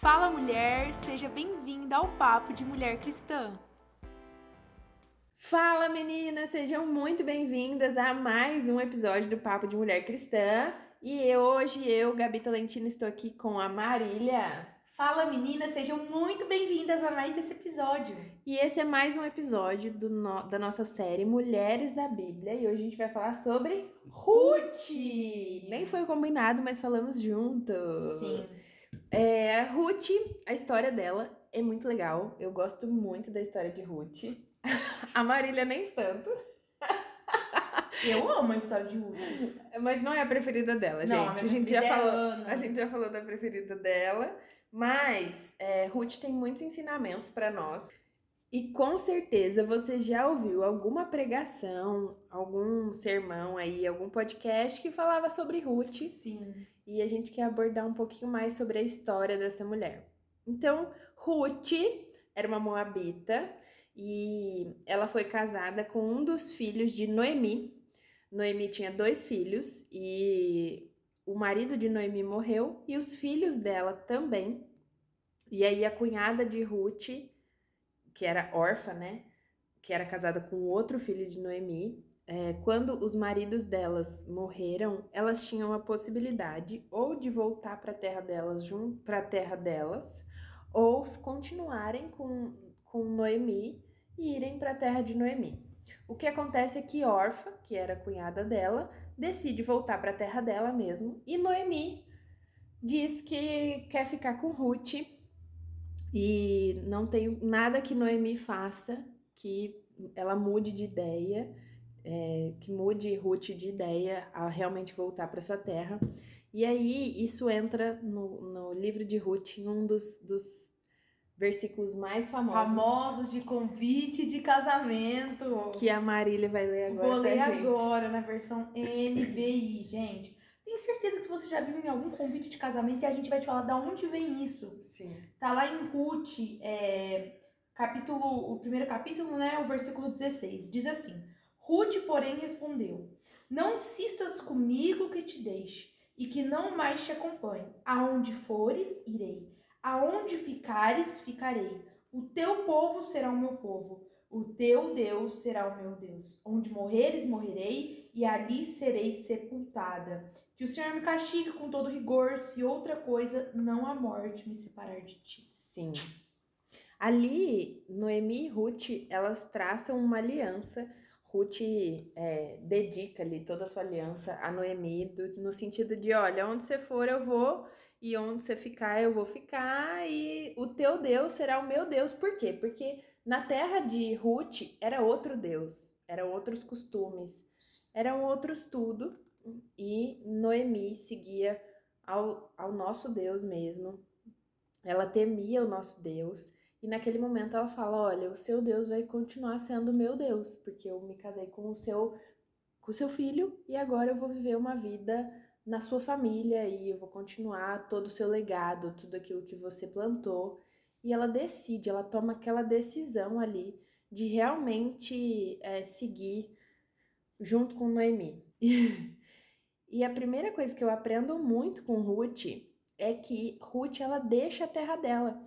Fala mulher, seja bem-vinda ao Papo de Mulher Cristã. Fala meninas, sejam muito bem-vindas a mais um episódio do Papo de Mulher Cristã. E hoje eu, Gabi Tolentino, estou aqui com a Marília. Fala meninas, sejam muito bem-vindas a mais esse episódio. E esse é mais um episódio do no- da nossa série Mulheres da Bíblia. E hoje a gente vai falar sobre Ruth. Nem foi combinado, mas falamos juntos. Sim. É, Ruth, a história dela é muito legal. Eu gosto muito da história de Ruth. A Marília nem tanto. Eu amo a história de Ruth. Mas não é a preferida dela, Não, a gente. minha A gente, já é falou, Ana. a gente já falou da preferida dela. Mas é, Ruth tem muitos ensinamentos pra nós. E com certeza você já ouviu alguma pregação, algum sermão aí, algum podcast que falava sobre Ruth. Sim. E a gente quer abordar um pouquinho mais sobre a história dessa mulher. Então, Ruth era uma moabita e ela foi casada com um dos filhos de Noemi. Noemi tinha dois filhos e o marido de Noemi morreu e os filhos dela também. E aí a cunhada de Ruth, que era órfã, né? Que era casada com outro filho de Noemi, é, quando os maridos delas morreram, elas tinham a possibilidade ou de voltar para a terra delas, para terra delas, ou continuarem com, com Noemi e irem para a terra de Noemi. O que acontece é que Orfa, que era cunhada dela, decide voltar para a terra dela mesmo, e Noemi diz que quer ficar com Ruth e não tem nada que Noemi faça que ela mude de ideia é, que mude Ruth de ideia a realmente voltar para sua terra. E aí isso entra no, no livro de Ruth, em um dos, dos versículos mais famosos. Famosos de convite de casamento. Que a Marília vai ler agora. Vou ler agora na versão NVI, gente. Tenho certeza que você já viu em algum convite de casamento e a gente vai te falar de onde vem isso. Sim. Tá lá em Ruth, é, capítulo, o primeiro capítulo, né, o versículo 16. Diz assim: Ruth, porém, respondeu: Não insistas comigo que te deixe, e que não mais te acompanhe. Aonde fores, irei. Aonde ficares, ficarei. O teu povo será o meu povo. O teu Deus será o meu Deus. Onde morreres, morrerei, e ali serei sepultada. Que o Senhor me castigue com todo rigor, se outra coisa não a morte me separar de ti. Sim. Ali, Noemi e Ruth, elas traçam uma aliança. Ruth é, dedica ali toda a sua aliança a Noemi, do- no sentido de: olha, onde você for eu vou, e onde você ficar eu vou ficar, e o teu Deus será o meu Deus. Por quê? Porque na terra de Ruth era outro Deus, eram outros costumes, eram outros tudo, e Noemi seguia ao, ao nosso Deus mesmo. Ela temia o nosso Deus. E naquele momento ela fala: Olha, o seu Deus vai continuar sendo meu Deus, porque eu me casei com o seu com o seu filho e agora eu vou viver uma vida na sua família e eu vou continuar todo o seu legado, tudo aquilo que você plantou. E ela decide, ela toma aquela decisão ali de realmente é, seguir junto com Noemi. E a primeira coisa que eu aprendo muito com Ruth é que Ruth ela deixa a terra dela.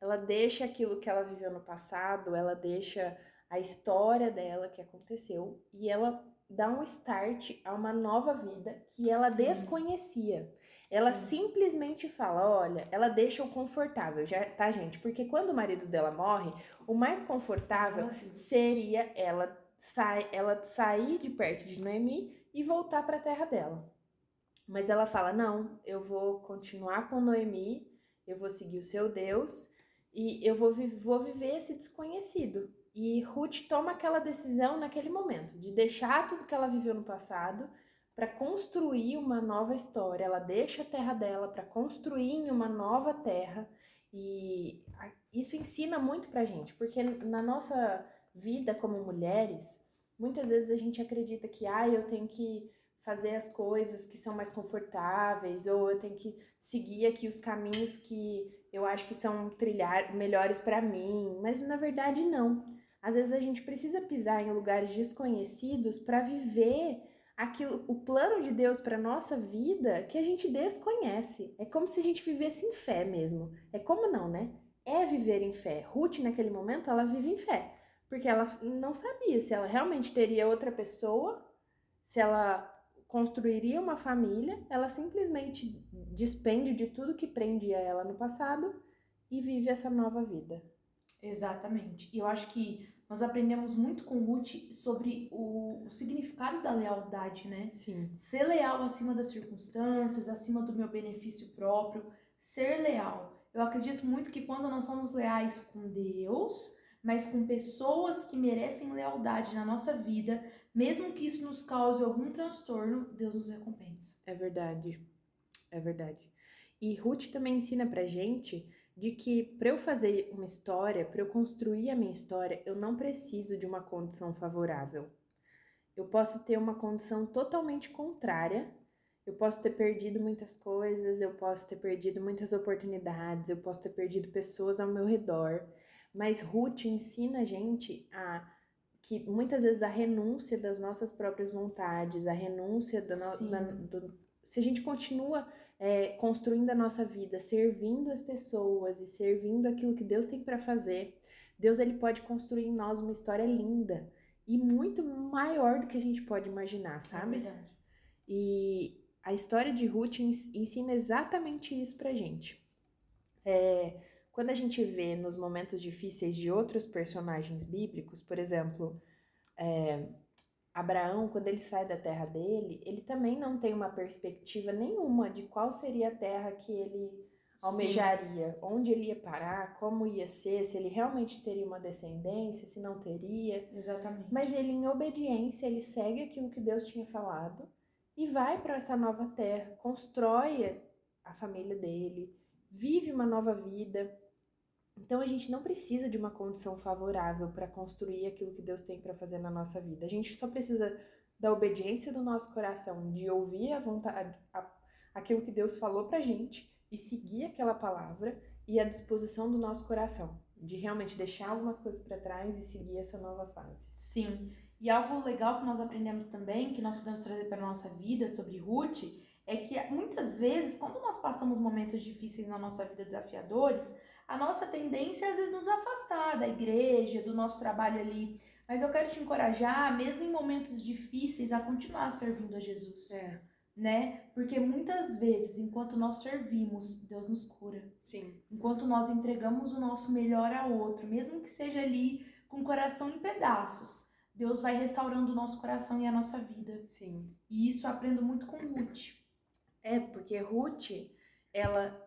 Ela deixa aquilo que ela viveu no passado, ela deixa a história dela que aconteceu e ela dá um start a uma nova vida que ela Sim. desconhecia. Ela Sim. simplesmente fala, olha, ela deixa o confortável, já, tá, gente? Porque quando o marido dela morre, o mais confortável seria ela, sai, ela sair de perto de Noemi e voltar para a terra dela. Mas ela fala: não, eu vou continuar com Noemi, eu vou seguir o seu Deus e eu vou, vou viver esse desconhecido. E Ruth toma aquela decisão naquele momento de deixar tudo que ela viveu no passado para construir uma nova história. Ela deixa a terra dela para construir em uma nova terra. E isso ensina muito pra gente, porque na nossa vida como mulheres, muitas vezes a gente acredita que ah, eu tenho que fazer as coisas que são mais confortáveis, ou eu tenho que seguir aqui os caminhos que eu acho que são trilhar melhores pra mim, mas na verdade não. Às vezes a gente precisa pisar em lugares desconhecidos para viver aquilo, o plano de Deus para nossa vida que a gente desconhece. É como se a gente vivesse em fé mesmo. É como não, né? É viver em fé. Ruth, naquele momento, ela vive em fé. Porque ela não sabia se ela realmente teria outra pessoa, se ela construiria uma família. Ela simplesmente despende de tudo que prendia ela no passado e vive essa nova vida. Exatamente. E eu acho que nós aprendemos muito com Ruth sobre o, o, significado da lealdade, né? Sim. Ser leal acima das circunstâncias, acima do meu benefício próprio, ser leal. Eu acredito muito que quando nós somos leais com Deus, mas com pessoas que merecem lealdade na nossa vida, mesmo que isso nos cause algum transtorno, Deus nos recompensa. É verdade. É verdade. E Ruth também ensina pra gente de que para eu fazer uma história, para eu construir a minha história, eu não preciso de uma condição favorável. Eu posso ter uma condição totalmente contrária. Eu posso ter perdido muitas coisas, eu posso ter perdido muitas oportunidades, eu posso ter perdido pessoas ao meu redor. Mas Ruth ensina a gente a que muitas vezes a renúncia das nossas próprias vontades, a renúncia da, no, da do, se a gente continua é, construindo a nossa vida, servindo as pessoas e servindo aquilo que Deus tem para fazer, Deus ele pode construir em nós uma história linda e muito maior do que a gente pode imaginar, é sabe? É verdade. E a história de Ruth ensina exatamente isso pra gente. É, quando a gente vê nos momentos difíceis de outros personagens bíblicos, por exemplo, é, Abraão, quando ele sai da terra dele, ele também não tem uma perspectiva nenhuma de qual seria a terra que ele almejaria, Sim. onde ele ia parar, como ia ser, se ele realmente teria uma descendência, se não teria. Exatamente. Mas ele, em obediência, ele segue aquilo que Deus tinha falado e vai para essa nova terra, constrói a família dele, vive uma nova vida. Então a gente não precisa de uma condição favorável para construir aquilo que Deus tem para fazer na nossa vida. A gente só precisa da obediência do nosso coração, de ouvir a vontade, a, aquilo que Deus falou para gente e seguir aquela palavra e a disposição do nosso coração, de realmente deixar algumas coisas para trás e seguir essa nova fase. Sim. E algo legal que nós aprendemos também, que nós podemos trazer para nossa vida sobre Ruth, é que muitas vezes, quando nós passamos momentos difíceis na nossa vida desafiadores, a nossa tendência é às vezes nos afastar da igreja, do nosso trabalho ali. Mas eu quero te encorajar, mesmo em momentos difíceis, a continuar servindo a Jesus. É. Né? Porque muitas vezes, enquanto nós servimos, Deus nos cura. Sim. Enquanto nós entregamos o nosso melhor a outro, mesmo que seja ali com o coração em pedaços, Deus vai restaurando o nosso coração e a nossa vida. Sim. E isso eu aprendo muito com Ruth. É, porque Ruth, ela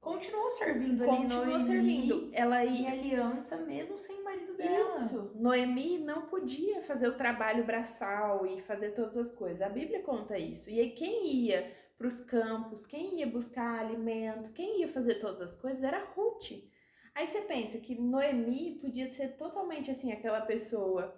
continuou servindo ali continuou Noemi, servindo. Ela em aliança mesmo sem o marido dela. Isso. Noemi não podia fazer o trabalho braçal e fazer todas as coisas. A Bíblia conta isso. E aí quem ia para os campos, quem ia buscar alimento, quem ia fazer todas as coisas era Ruth. Aí você pensa que Noemi podia ser totalmente assim aquela pessoa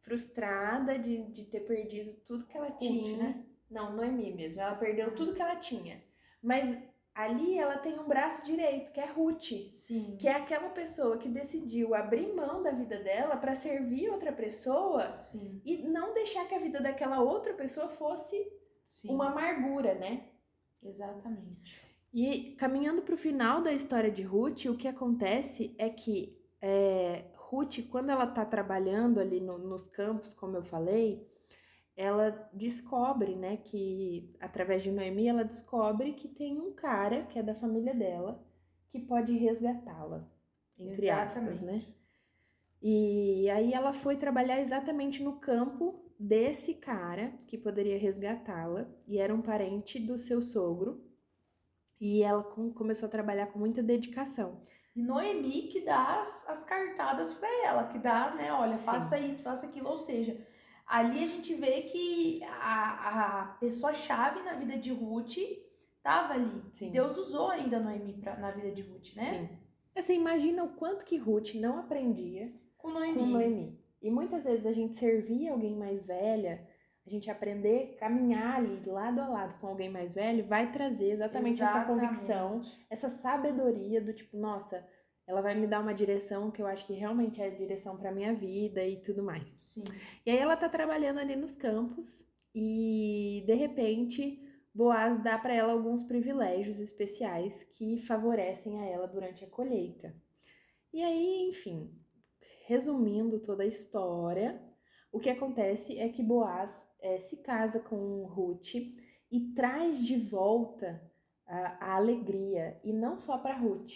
frustrada de, de ter perdido tudo que ela Ruth, tinha. Né? Não, Noemi mesmo. Ela perdeu tudo que ela tinha. Mas ali ela tem um braço direito, que é Ruth. Sim. Que é aquela pessoa que decidiu abrir mão da vida dela para servir outra pessoa Sim. e não deixar que a vida daquela outra pessoa fosse Sim. uma amargura, né? Exatamente. E caminhando para o final da história de Ruth, o que acontece é que é, Ruth, quando ela está trabalhando ali no, nos campos, como eu falei, ela descobre, né, que através de Noemi, ela descobre que tem um cara que é da família dela que pode resgatá-la, entre Exatamente. aspas, né? E aí ela foi trabalhar exatamente no campo desse cara que poderia resgatá-la e era um parente do seu sogro. E ela começou a trabalhar com muita dedicação. E Noemi que dá as, as cartadas para ela, que dá, né, olha, Sim. faça isso, faça aquilo, ou seja, ali a gente vê que a, a pessoa-chave na vida de Ruth estava ali. Sim. Deus usou ainda Noemi pra, na vida de Ruth, né? Sim. Você imagina o quanto que Ruth não aprendia com Noemi. com Noemi. E muitas vezes a gente servir alguém mais velha, a gente aprender, caminhar ali lado a lado com alguém mais velho, vai trazer exatamente, exatamente. essa convicção, essa sabedoria do tipo, nossa, ela vai me dar uma direção que eu acho que realmente é a direção para minha vida e tudo mais. Sim. E aí ela tá trabalhando ali nos campos e de repente Boaz dá para ela alguns privilégios especiais que favorecem a ela durante a colheita. E aí, enfim, resumindo toda a história, o que acontece é que Boaz é, se casa com Ruth e traz de volta a, a alegria, e não só para Ruth,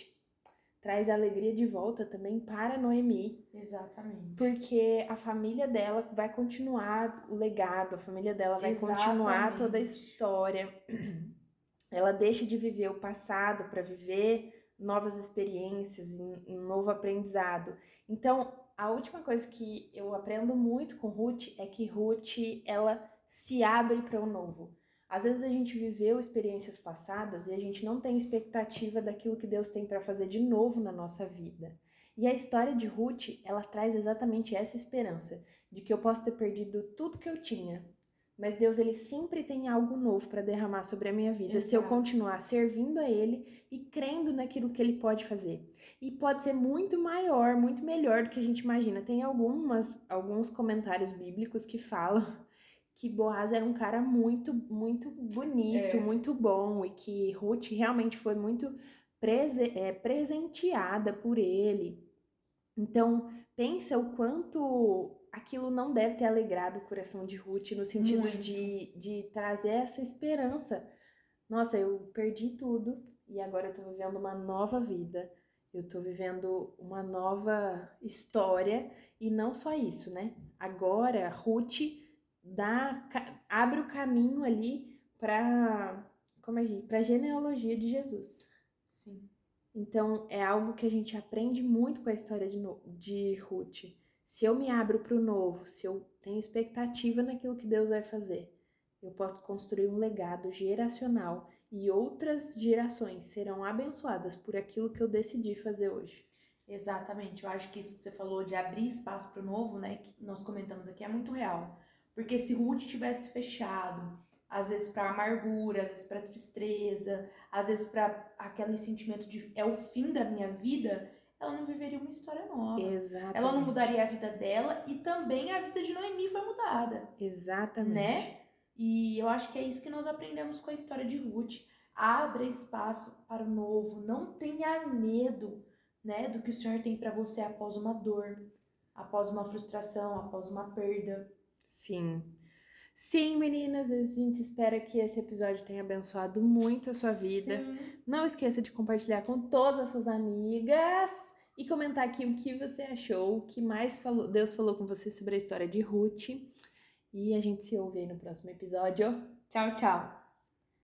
traz a alegria de volta também para Noemi. Exatamente. Porque a família dela vai continuar o legado, a família dela vai Exatamente. continuar toda a história. Ela deixa de viver o passado para viver novas experiências, um novo aprendizado. Então, a última coisa que eu aprendo muito com Ruth é que Ruth, ela se abre para o novo. Às vezes a gente viveu experiências passadas e a gente não tem expectativa daquilo que Deus tem para fazer de novo na nossa vida. E a história de Ruth, ela traz exatamente essa esperança de que eu posso ter perdido tudo que eu tinha, mas Deus ele sempre tem algo novo para derramar sobre a minha vida Exato. se eu continuar servindo a ele e crendo naquilo que ele pode fazer. E pode ser muito maior, muito melhor do que a gente imagina. Tem algumas alguns comentários bíblicos que falam que Boaz era um cara muito, muito bonito, é. muito bom e que Ruth realmente foi muito prese é, presenteada por ele. Então, pensa o quanto aquilo não deve ter alegrado o coração de Ruth no sentido de, de trazer essa esperança. Nossa, eu perdi tudo e agora eu tô vivendo uma nova vida. Eu tô vivendo uma nova história e não só isso, né? Agora Ruth dá, abre o caminho ali para como é para genealogia de Jesus. Sim. Então é algo que a gente aprende muito com a história de, de Ruth. Se eu me abro para o novo, se eu tenho expectativa naquilo que Deus vai fazer, eu posso construir um legado geracional e outras gerações serão abençoadas por aquilo que eu decidi fazer hoje. Exatamente, eu acho que isso que você falou de abrir espaço para o novo, né, que nós comentamos aqui, é muito real. Porque se Ruth tivesse fechado, às vezes para amargura, às vezes para tristeza, às vezes para aquele sentimento de é o fim da minha vida, ela não viveria uma história nova. Exatamente. Ela não mudaria a vida dela e também a vida de Noemi foi mudada. Exatamente. Né? E eu acho que é isso que nós aprendemos com a história de Ruth. Abra espaço para o novo, não tenha medo, né, do que o Senhor tem para você após uma dor, após uma frustração, após uma perda. Sim. Sim, meninas, a gente espera que esse episódio tenha abençoado muito a sua vida. Sim. Não esqueça de compartilhar com todas as suas amigas e comentar aqui o que você achou, o que mais falou, Deus falou com você sobre a história de Ruth. E a gente se ouve aí no próximo episódio. Tchau, tchau!